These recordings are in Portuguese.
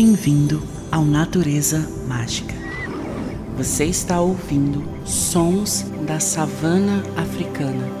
Bem-vindo ao Natureza Mágica. Você está ouvindo sons da savana africana.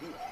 Yeah.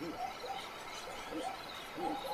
Thank you.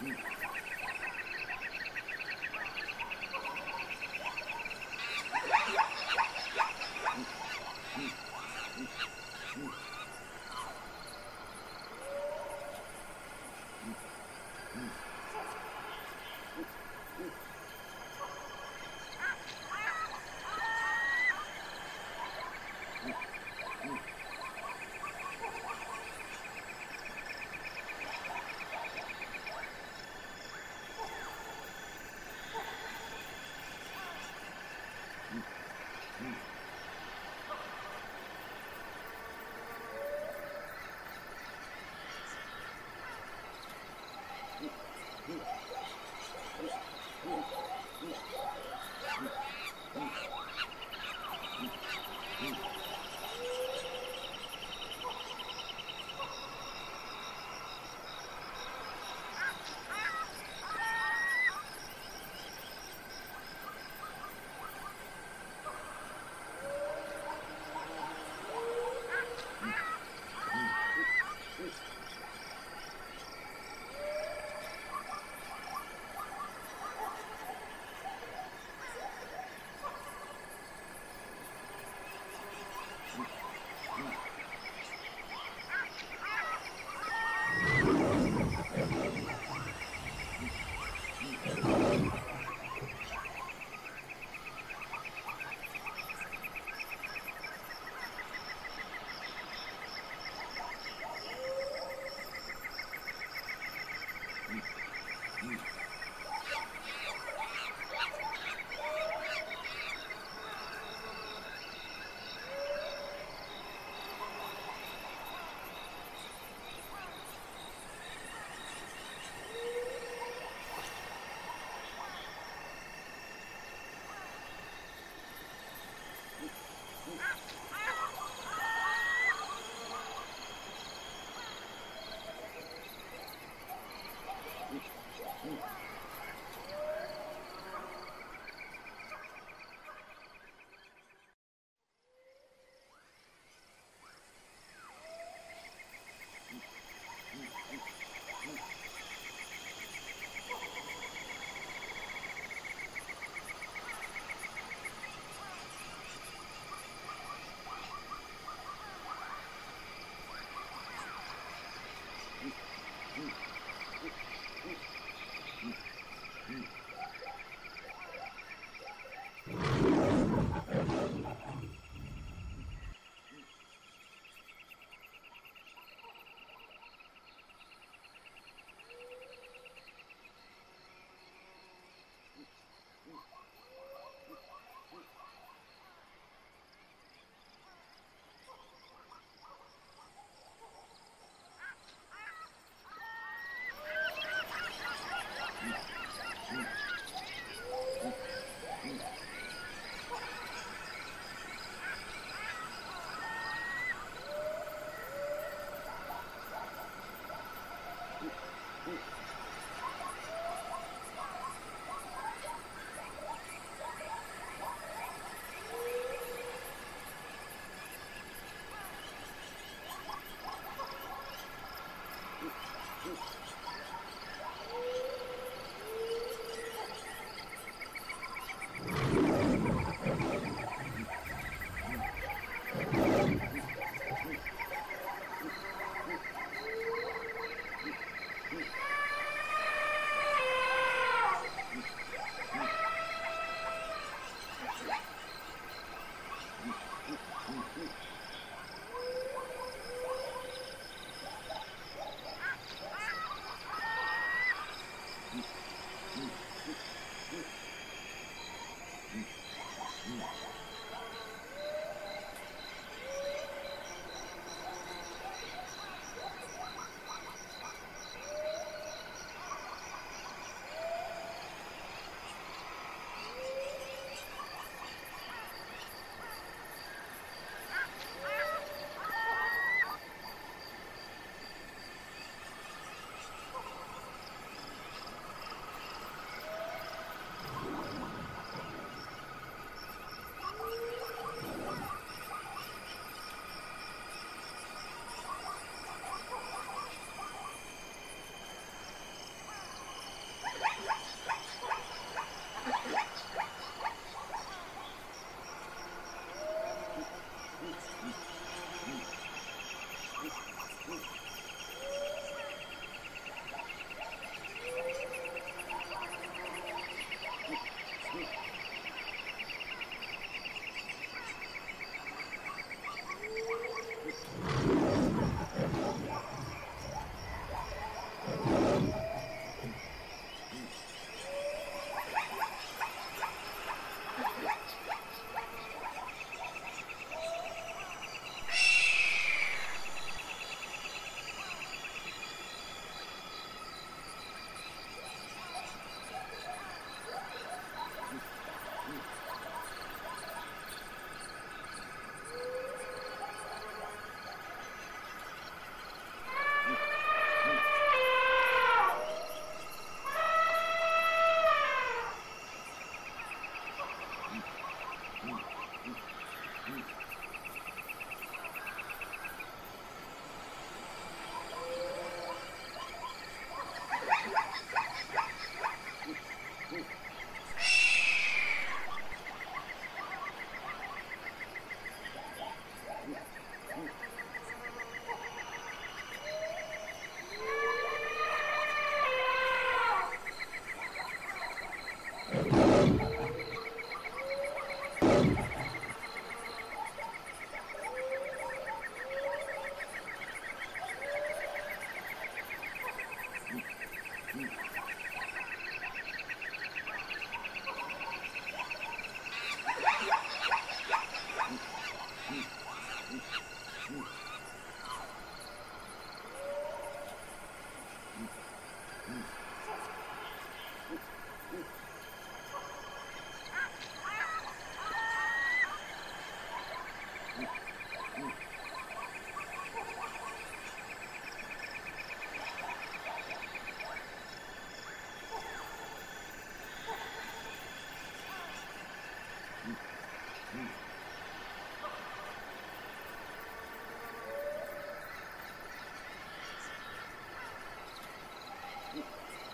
Mm.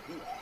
Mm-hmm.